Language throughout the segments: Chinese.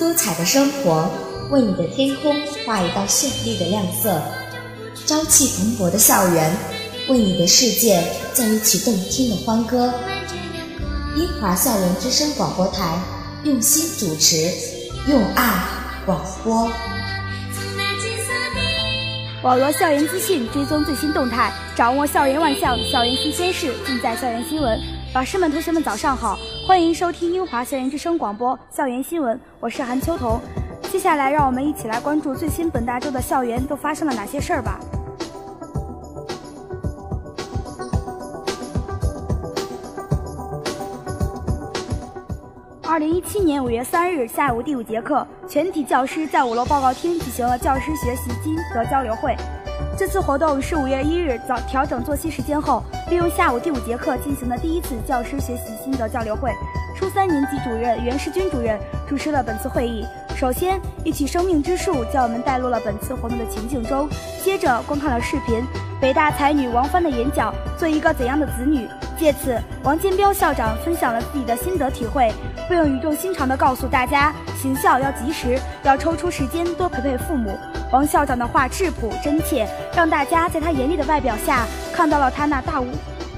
多彩的生活，为你的天空画一道绚丽的亮色；朝气蓬勃的校园，为你的世界奏一曲动听的欢歌。英华校园之声广播台用心主持，用爱广播。网罗校园资讯，追踪最新动态，掌握校园万象、校园新鲜事，尽在校园新闻。老师们、同学们，早上好，欢迎收听英华校园之声广播校园新闻，我是韩秋彤。接下来，让我们一起来关注最新本大周的校园都发生了哪些事儿吧。二零一七年五月三日下午第五节课，全体教师在五楼报告厅举行了教师学习心得交流会。这次活动是五月一日早调整作息时间后，利用下午第五节课进行的第一次教师学习心得交流会。初三年级主任袁世军主任主持了本次会议。首先，一起《生命之树》将我们带入了本次活动的情境中。接着，观看了视频，北大才女王帆的演讲《做一个怎样的子女》。借此，王建彪校长分享了自己的心得体会，并语重心长地告诉大家：行孝要及时，要抽出时间多陪陪父母。王校长的话质朴真切，让大家在他严厉的外表下看到了他那大无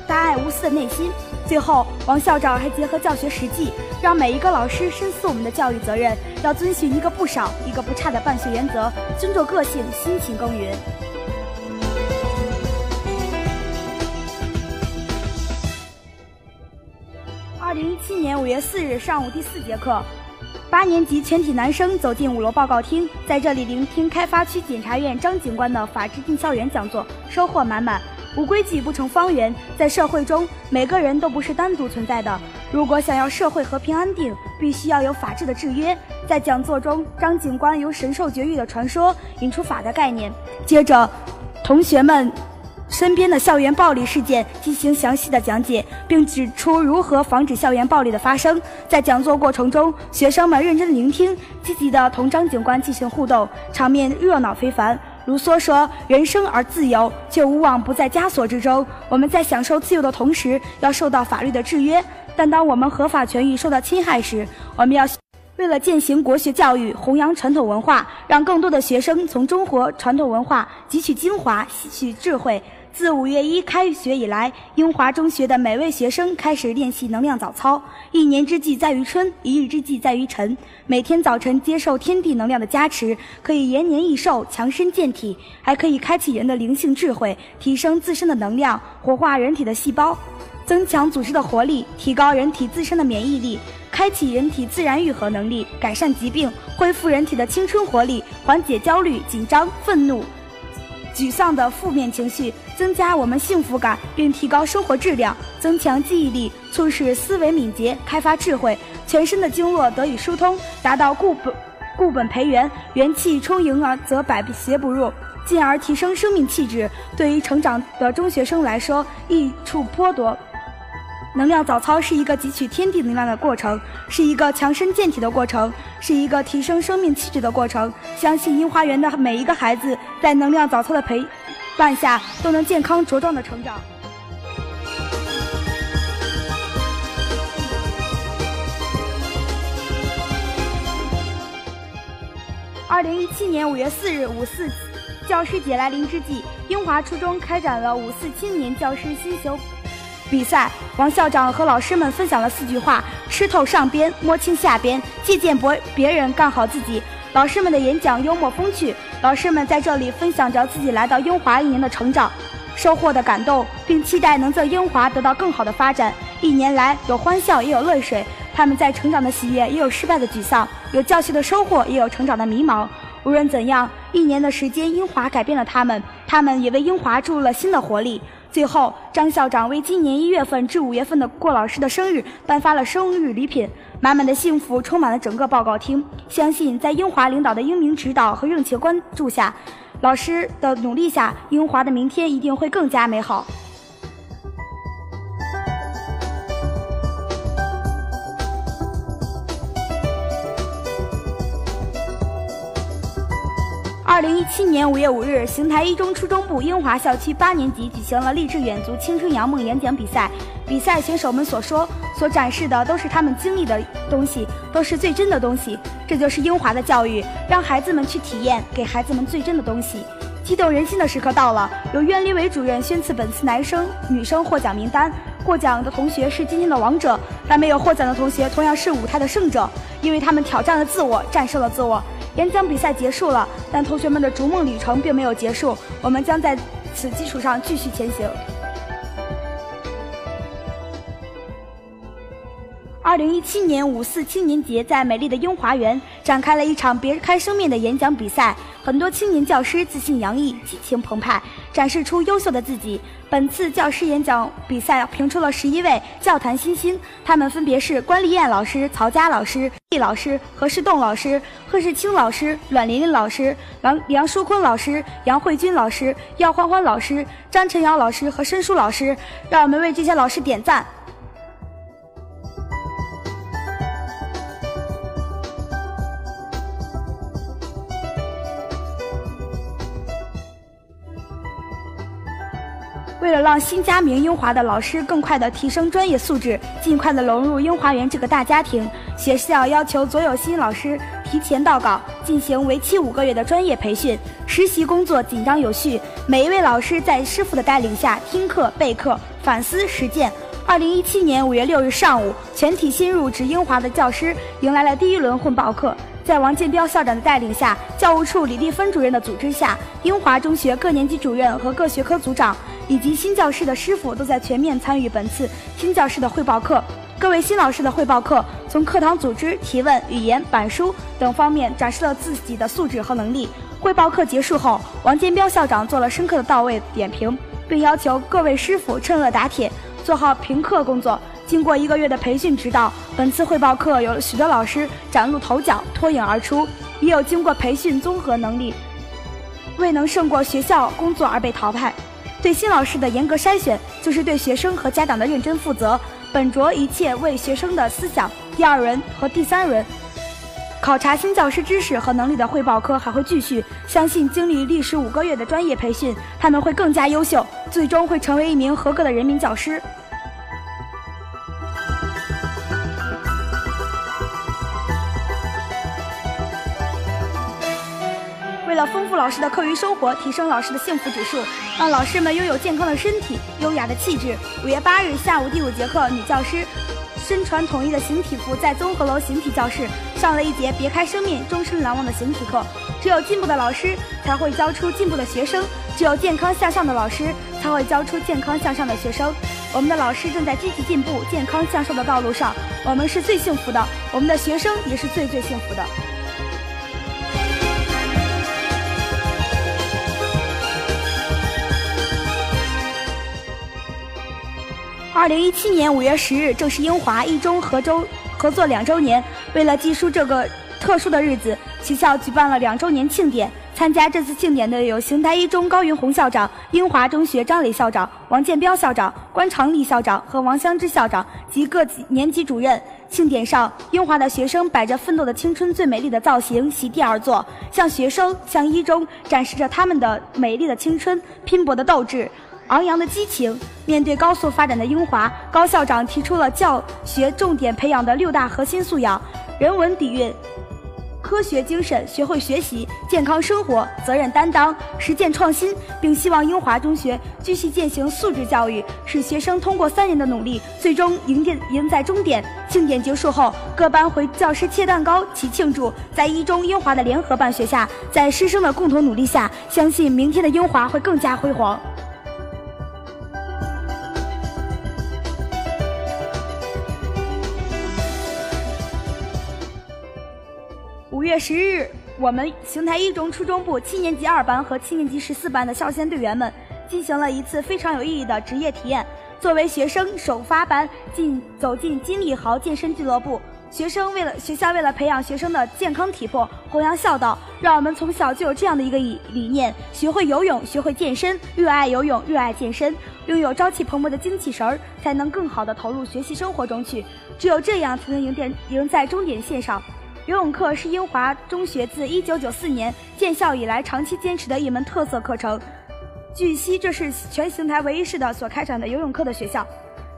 大爱无私的内心。最后，王校长还结合教学实际，让每一个老师深思我们的教育责任，要遵循一个不少、一个不差的办学原则，尊重个性，辛勤耕耘。七年五月四日上午第四节课，八年级全体男生走进五楼报告厅，在这里聆听开发区检察院张警官的法治进校园讲座，收获满满。无规矩不成方圆，在社会中，每个人都不是单独存在的。如果想要社会和平安定，必须要有法治的制约。在讲座中，张警官由神兽绝育的传说引出法的概念，接着，同学们。身边的校园暴力事件进行详细的讲解，并指出如何防止校园暴力的发生。在讲座过程中，学生们认真聆听，积极地同张警官进行互动，场面热闹非凡。卢梭说：“人生而自由，却无往不在枷锁之中。我们在享受自由的同时，要受到法律的制约。但当我们合法权益受到侵害时，我们要为了践行国学教育，弘扬传统文化，让更多的学生从中国传统文化汲取精华，吸取智慧。”自五月一开学以来，英华中学的每位学生开始练习能量早操。一年之计在于春，一日之计在于晨。每天早晨接受天地能量的加持，可以延年益寿、强身健体，还可以开启人的灵性智慧，提升自身的能量，活化人体的细胞，增强组织的活力，提高人体自身的免疫力，开启人体自然愈合能力，改善疾病，恢复人体的青春活力，缓解焦虑、紧张、愤怒。沮丧的负面情绪，增加我们幸福感，并提高生活质量，增强记忆力，促使思维敏捷，开发智慧，全身的经络得以疏通，达到固本固本培元，元气充盈而则百邪不入，进而提升生命气质。对于成长的中学生来说，益处颇多。能量早操是一个汲取天地能量的过程，是一个强身健体的过程，是一个提升生命气质的过程。相信樱花园的每一个孩子，在能量早操的陪伴下，都能健康茁壮的成长。二零一七年五月四日五四教师节来临之际，英华初中开展了五四青年教师新秀。比赛，王校长和老师们分享了四句话：吃透上边，摸清下边，借鉴别别人，干好自己。老师们的演讲幽默风趣，老师们在这里分享着自己来到英华一年的成长，收获的感动，并期待能在英华得到更好的发展。一年来，有欢笑，也有泪水。他们在成长的喜悦，也有失败的沮丧；有教学的收获，也有成长的迷茫。无论怎样，一年的时间，英华改变了他们，他们也为英华注入了新的活力。最后，张校长为今年一月份至五月份的郭老师的生日颁发了生日礼品，满满的幸福充满了整个报告厅。相信在英华领导的英明指导和热情关注下，老师的努力下，英华的明天一定会更加美好。二零一七年五月五日，邢台一中初中部英华校区八年级举行了励志远足青春扬梦演讲比赛。比赛选手们所说，所展示的都是他们经历的东西，都是最真的东西。这就是英华的教育，让孩子们去体验，给孩子们最真的东西。激动人心的时刻到了，由苑立伟主任宣赐本次男生、女生获奖名单。获奖的同学是今天的王者，但没有获奖的同学同样是舞台的胜者，因为他们挑战了自我，战胜了自我。演讲比赛结束了，但同学们的逐梦旅程并没有结束，我们将在此基础上继续前行。二零一七年五四青年节在美丽的雍华园展开了一场别开生面的演讲比赛，很多青年教师自信洋溢，激情澎湃，展示出优秀的自己。本次教师演讲比赛评出了十一位教坛新星，他们分别是关丽艳老师、曹佳老师、易老师、何世栋老师、贺世清老师、阮琳琳老师、梁梁淑坤老师、杨慧君老师、姚欢欢老师、张晨瑶老师和申舒老师。让我们为这些老师点赞。让新加名英华的老师更快地提升专业素质，尽快地融入英华园这个大家庭，学校要求所有新老师提前到岗，进行为期五个月的专业培训。实习工作紧张有序，每一位老师在师傅的带领下听课、备课、反思实践。二零一七年五月六日上午，全体新入职英华的教师迎来了第一轮混报课。在王建彪校长的带领下，教务处李丽芬主任的组织下，英华中学各年级主任和各学科组长。以及新教师的师傅都在全面参与本次新教师的汇报课。各位新老师的汇报课，从课堂组织、提问、语言、板书等方面展示了自己的素质和能力。汇报课结束后，王建彪校长做了深刻的到位点评，并要求各位师傅趁热打铁，做好评课工作。经过一个月的培训指导，本次汇报课有许多老师崭露头角，脱颖而出；也有经过培训综合能力未能胜过学校工作而被淘汰。对新老师的严格筛选，就是对学生和家长的认真负责，本着一切为学生的思想。第二轮和第三轮考察新教师知识和能力的汇报课还会继续，相信经历历时五个月的专业培训，他们会更加优秀，最终会成为一名合格的人民教师。丰富老师的课余生活，提升老师的幸福指数，让老师们拥有健康的身体、优雅的气质。五月八日下午第五节课，女教师身穿统一的形体服，在综合楼形体教室上了一节别开生面、终身难忘的形体课。只有进步的老师才会教出进步的学生，只有健康向上的老师才会教出健康向上的学生。我们的老师正在积极进步、健康向上的道路上，我们是最幸福的，我们的学生也是最最幸福的。二零一七年五月十日，正是英华一中合周合作两周年。为了记述这个特殊的日子，学校举办了两周年庆典。参加这次庆典的有邢台一中高云红校长、英华中学张磊校长、王建彪校长、关长利校长和王香芝校长及各级年级主任。庆典上，英华的学生摆着奋斗的青春最美丽的造型，席地而坐，向学生、向一中展示着他们的美丽的青春、拼搏的斗志。昂扬的激情，面对高速发展的英华，高校长提出了教学重点培养的六大核心素养：人文底蕴、科学精神、学会学习、健康生活、责任担当、实践创新，并希望英华中学继续践行素质教育，使学生通过三年的努力，最终赢点赢在终点。庆典结束后，各班回教室切蛋糕齐庆祝。在一中英华的联合办学下，在师生的共同努力下，相信明天的英华会更加辉煌。五月十日，我们邢台一中初中部七年级二班和七年级十四班的少先队员们进行了一次非常有意义的职业体验。作为学生首发班进走进金利豪健身俱乐部，学生为了学校为了培养学生的健康体魄，弘扬孝道，让我们从小就有这样的一个理理念：学会游泳，学会健身，热爱游泳，热爱健身，拥有朝气蓬勃的精气神儿，才能更好的投入学习生活中去。只有这样，才能赢点赢在终点线上。游泳课是英华中学自1994年建校以来长期坚持的一门特色课程。据悉，这是全邢台唯一市的所开展的游泳课的学校。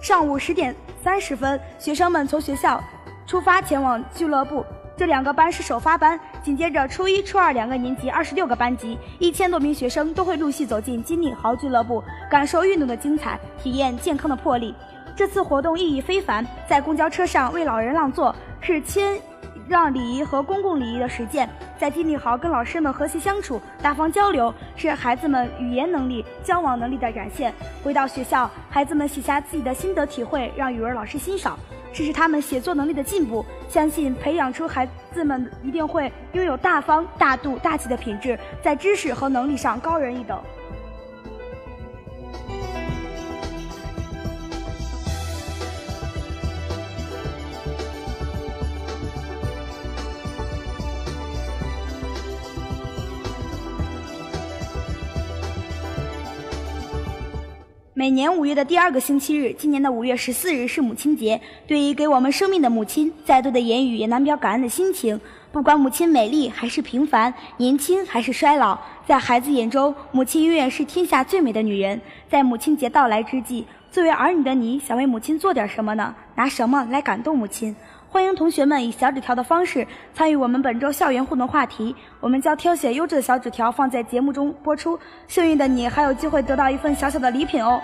上午十点三十分，学生们从学校出发前往俱乐部。这两个班是首发班，紧接着初一、初二两个年级，二十六个班级，一千多名学生都会陆续走进金领豪俱乐部，感受运动的精彩，体验健康的魄力。这次活动意义非凡，在公交车上为老人让座，是亲让礼仪和公共礼仪的实践。在金立豪跟老师们和谐相处、大方交流，是孩子们语言能力、交往能力的展现。回到学校，孩子们写下自己的心得体会，让语文老师欣赏。这是他们写作能力的进步，相信培养出孩子们一定会拥有大方、大度、大气的品质，在知识和能力上高人一等。每年五月的第二个星期日，今年的五月十四日是母亲节。对于给我们生命的母亲，再多的言语也难表感恩的心情。不管母亲美丽还是平凡，年轻还是衰老，在孩子眼中，母亲永远是天下最美的女人。在母亲节到来之际，作为儿女的你想为母亲做点什么呢？拿什么来感动母亲？欢迎同学们以小纸条的方式参与我们本周校园互动话题，我们将挑选优质的小纸条放在节目中播出，幸运的你还有机会得到一份小小的礼品哦。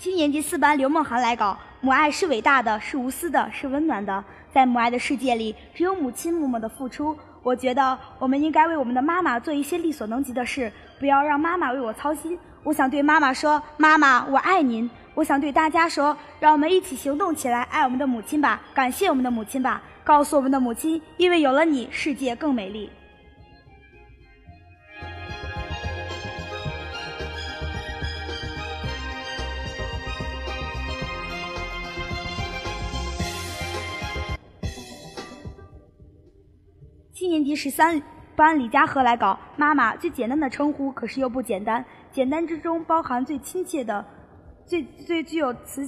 七年级四班刘梦涵来稿：母爱是伟大的，是无私的，是温暖的，在母爱的世界里，只有母亲默默的付出。我觉得我们应该为我们的妈妈做一些力所能及的事，不要让妈妈为我操心。我想对妈妈说：“妈妈，我爱您。”我想对大家说：“让我们一起行动起来，爱我们的母亲吧，感谢我们的母亲吧，告诉我们的母亲，因为有了你，世界更美丽。”七年级十三班李佳禾来搞：妈妈最简单的称呼，可是又不简单。简单之中包含最亲切的、最最具有磁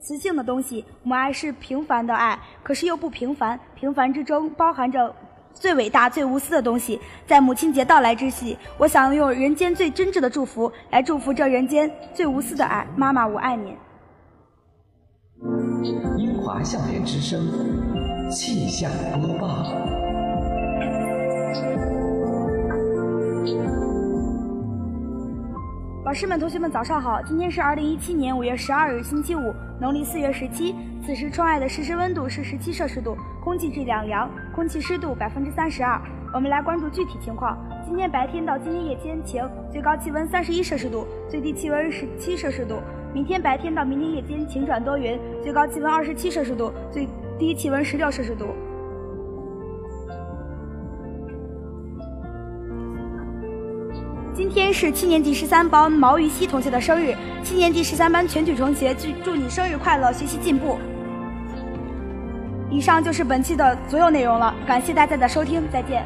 磁性的东西。母爱是平凡的爱，可是又不平凡。平凡之中包含着最伟大、最无私的东西。在母亲节到来之际，我想用人间最真挚的祝福来祝福这人间最无私的爱。妈妈，我爱你。英华校园之声气象播报。师们、同学们，早上好！今天是二零一七年五月十二日，星期五，农历四月十七。此时窗外的实时温度是十七摄氏度，空气质量良，空气湿度百分之三十二。我们来关注具体情况：今天白天到今天夜间晴，最高气温三十一摄氏度，最低气温十七摄氏度；明天白天到明天夜间晴转多云，最高气温二十七摄氏度，最低气温十六摄氏度。今天是七年级十三班毛于熙同学的生日，七年级十三班全体同学祝祝你生日快乐，学习进步。以上就是本期的所有内容了，感谢大家的收听，再见。